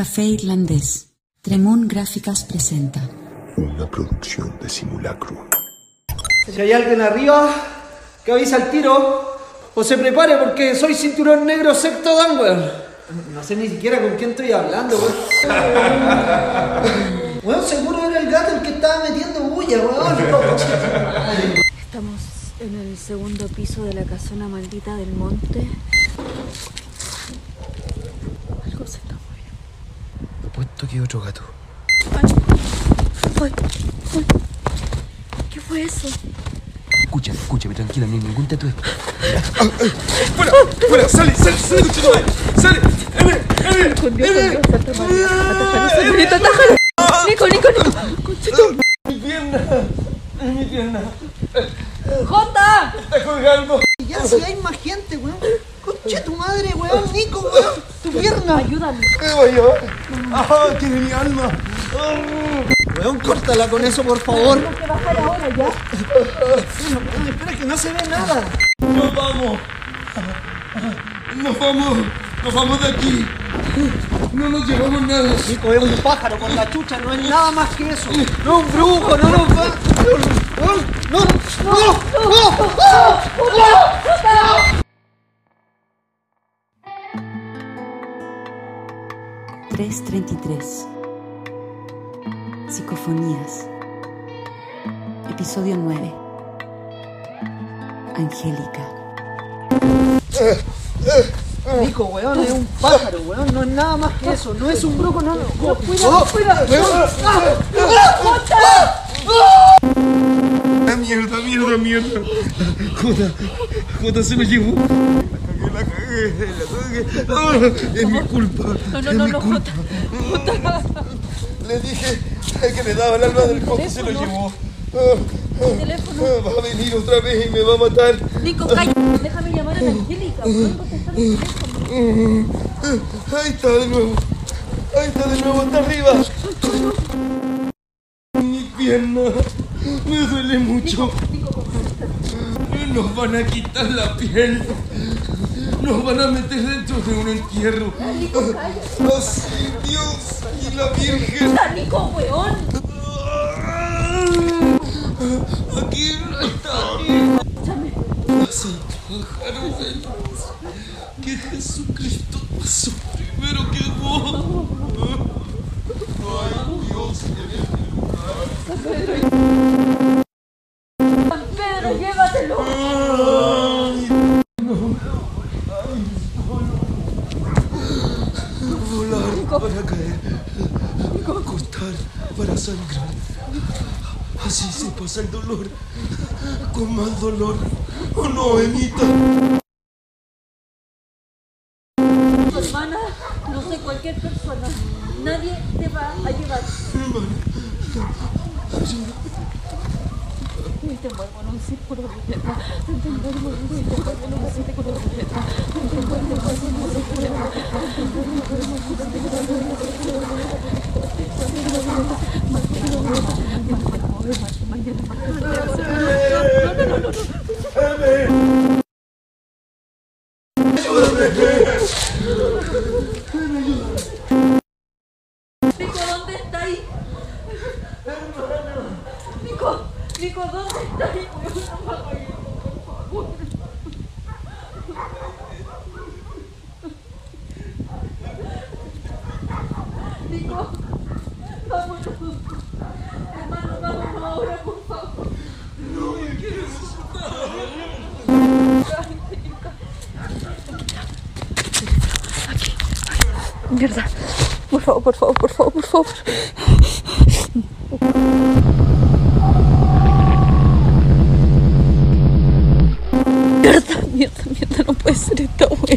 Café Irlandés. Tremón Gráficas presenta. Una producción de simulacro. Si hay alguien arriba, que avisa al tiro o se prepare porque soy cinturón negro secto Danwer. No sé ni siquiera con quién estoy hablando, weón. Weón, seguro era el gato el que estaba metiendo bulla, weón. Estamos en el segundo piso de la casona maldita del monte. Algo se está que otro gato. Ay, ay, ay. ¿Qué fue eso? Escúchame, escúchame, tranquila, no hay ningún tatuaje. ¡Fuera! ¡Fuera! ¡Sale! ¡Sale! ¡Sale, coche madre! ¡Sale! ¡Eme! ¡Eme! Escondió, escondió, Santa María. Atájalo, señorita, atájalo. Nico, Nico, Nico. Conchito. ¡Mi pierna! ¡Mi pierna! ¡Jota! ¡Está colgando! Ya, si hay más gente, weón. Conche tu madre, weón. Nico, weón. Tu pierna. Ayúdame. ¿Qué voy a llevar? ¡Ah! ¡Tiene mi alma! Weón, córtala con eso, por favor. Tengo que bajar ahora, ¿ya? Weón, espera que no se ve nada. ¡Nos vamos! ¡Nos vamos! ¡Nos vamos de aquí! ¡No nos llevamos nada! Nico es un pájaro con la chucha, no es nada más que eso. No un brujo, no nos va. No, no, no, no, no. 333. Psicofonías. Episodio 9. Angélica. Nico, weón, es un pájaro, weón, no es nada más que eso, no es un brujo, no, no. Cuidado, cuidado. ¡Ah, mierda, mierda, mierda! Jota, Jota se me llevó. La cagué, la cagué. Ah, es mi culpa. No, no, es no, mi no, culpa. Le dije que me daba el alma del Jota y se lo llevó. Ah, ah, teléfono. ah, Va a venir otra vez y me va a matar. Nico, cállate. Déjame llamar a la Angélica. Weón, contestar el teléfono. Ahí está de nuevo. Ahí está de nuevo, hasta arriba. Mi pierna me duele mucho. Nos van a quitar la piel. Nos van a meter dentro de un entierro. Así, Dios y la Virgen. ¡Ah, Nico, weón! Aquí está. Escúchame. De luz. Que Jesucristo pasó primero que vos. Ay, Dios, San para caer, cortar para sangrar. Así se pasa el dolor, con más dolor. ¿O no, Emita? Hermana, no sé, cualquier persona. Nadie te va a llevar. 動いても物薄いところが出てた全然何も動いても物薄いところが出てた全然何も動いても物薄いところが出てた Hey! Hermano, vámonos ahora, por favor. Mierda. Por favor, por favor, por favor, por favor. Mierda, mierda, mierda, no puede ser esta wea.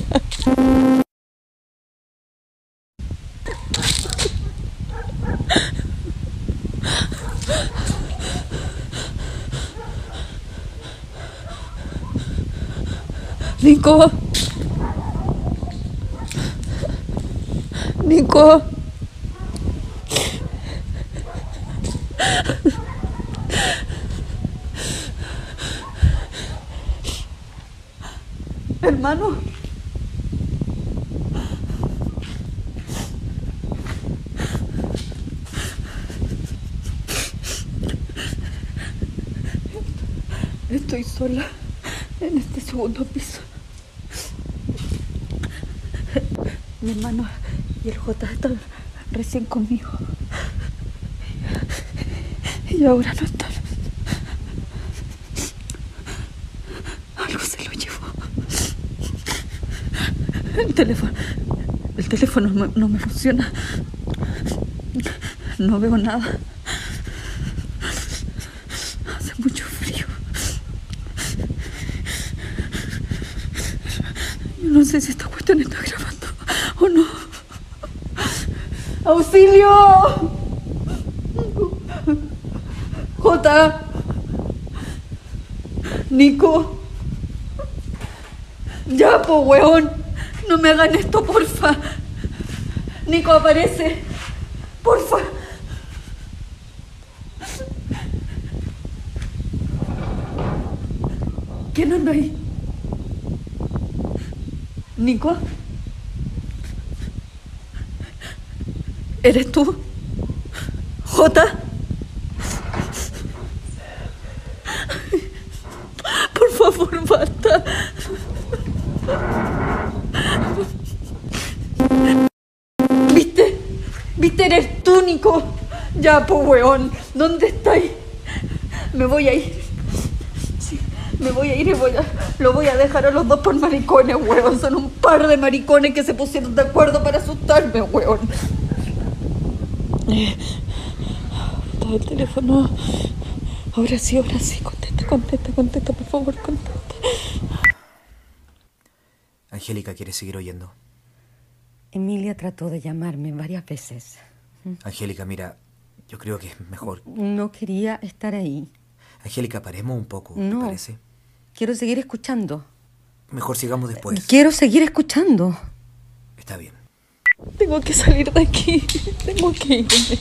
Nico. Nico. Hermano. Estoy sola en este segundo piso. Mi hermano y el J están recién conmigo. Y ahora no están. Algo se lo llevó. El teléfono. El teléfono no, me funciona. No veo nada. Hace mucho frío. Yo no sé si esta cuestión está grabando o no. ¡Auxilio! Jota. Nico. Ya, po, weón. No me hagan esto, porfa. Nico, aparece. Porfa. ¿Quién anda ahí? ¿Nico? ¿Eres tú? ¿Jota? Por favor, basta. ¿Viste? ¿Viste? Eres tú, Nico. Ya, po, weón. ¿Dónde estáis? Me voy a ir. Me voy a ir y voy a, lo voy a dejar a los dos por maricones, weón. Son un par de maricones que se pusieron de acuerdo para asustarme, weón. Eh, Todo el teléfono. Ahora sí, ahora sí. Contesta, contesta, contesta, por favor, contesta. Angélica quiere seguir oyendo. Emilia trató de llamarme varias veces. Angélica, mira, yo creo que es mejor. No quería estar ahí. Angélica, paremos un poco, ¿te No. parece? Quiero seguir escuchando. Mejor sigamos después. Quiero seguir escuchando. Está bien. Tengo que salir de aquí. Tengo que irme.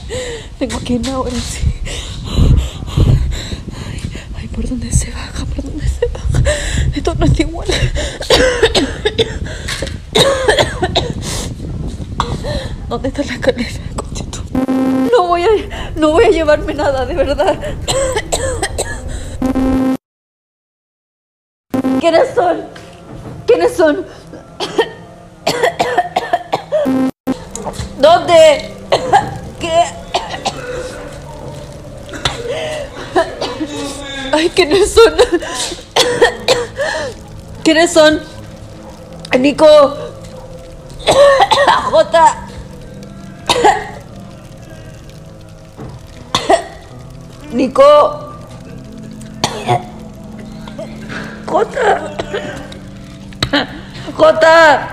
Tengo que irme ahora sí. Ay, ay, ¿por dónde se baja? ¿Por dónde se baja? Esto no es igual. ¿Dónde está la escalera? No voy a, no voy a llevarme nada, de verdad. ¿Quiénes son? ¿Quiénes son? ¿Dónde? ¿Qué? Ay, ¿quiénes son? ¿Quiénes son? Nico. Jota. Nico. Jota. Jota.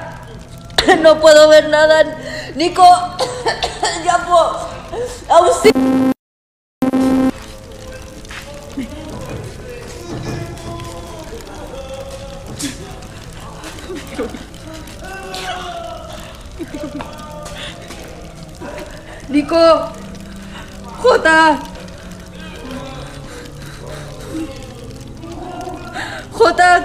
No puedo ver nada. Nico. Ya puedo. Auxilio. Nico. Jota. Jota.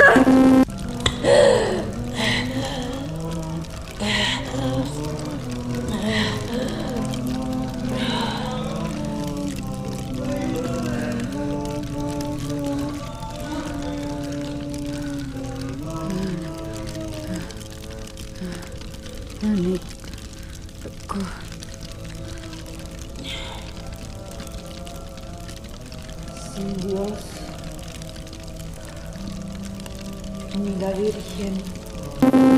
Jota. Ni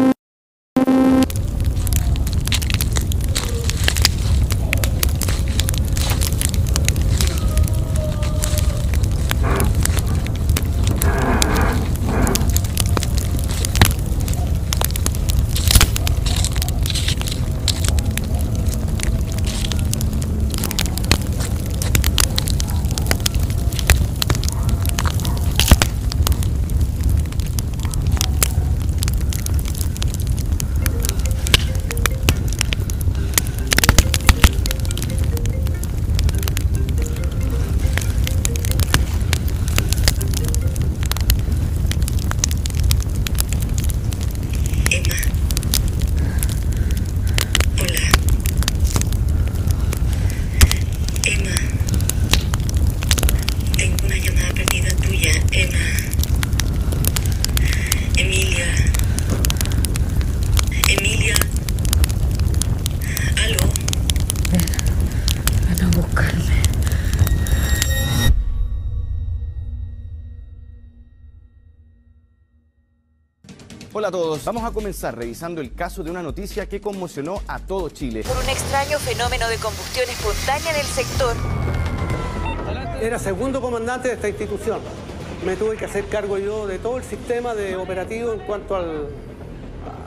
Hola a todos. Vamos a comenzar revisando el caso de una noticia que conmocionó a todo Chile. Por un extraño fenómeno de combustión espontánea en el sector. Era segundo comandante de esta institución. Me tuve que hacer cargo yo de todo el sistema de operativo en cuanto al,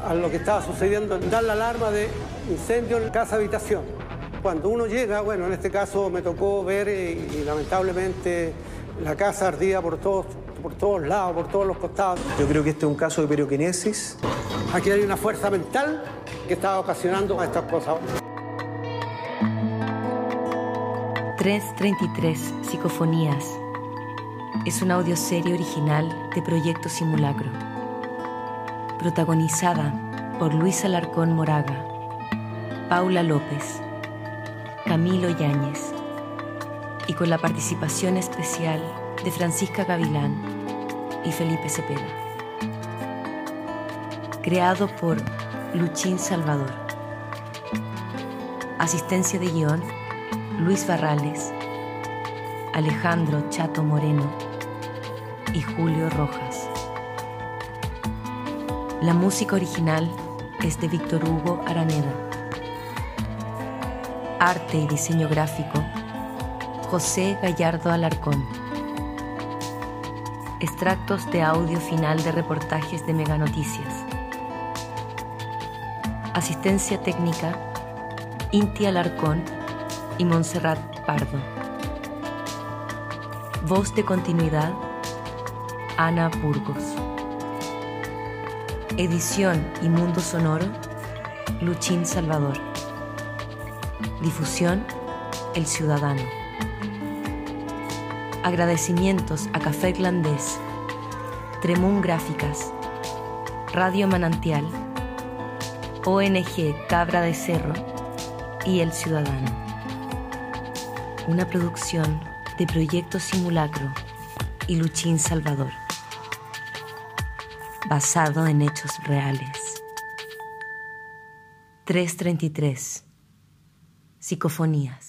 a lo que estaba sucediendo, dar la alarma de incendio en casa habitación. Cuando uno llega, bueno, en este caso me tocó ver eh, y, lamentablemente la casa ardía por todos, por todos lados, por todos los costados. Yo creo que este es un caso de perioquinesis. Aquí hay una fuerza mental que está ocasionando estas cosas. 333 Psicofonías es una audioserie original de Proyecto Simulacro, protagonizada por Luis Alarcón Moraga, Paula López, Camilo Yáñez y con la participación especial de Francisca Gavilán y Felipe Cepeda. Creado por Luchín Salvador. Asistencia de guion, Luis Barrales, Alejandro Chato Moreno y Julio Rojas. La música original es de Víctor Hugo Araneda. Arte y diseño gráfico, José Gallardo Alarcón. Extractos de audio final de reportajes de Mega Noticias. Asistencia técnica, Inti Alarcón y Montserrat Pardo. Voz de continuidad, Ana Burgos. Edición y mundo sonoro, Luchín Salvador. Difusión, El Ciudadano. Agradecimientos a Café Irlandés, Tremún Gráficas, Radio Manantial, ONG Cabra de Cerro y El Ciudadano. Una producción de Proyecto Simulacro y Luchín Salvador, basado en hechos reales. 333. Psicofonías.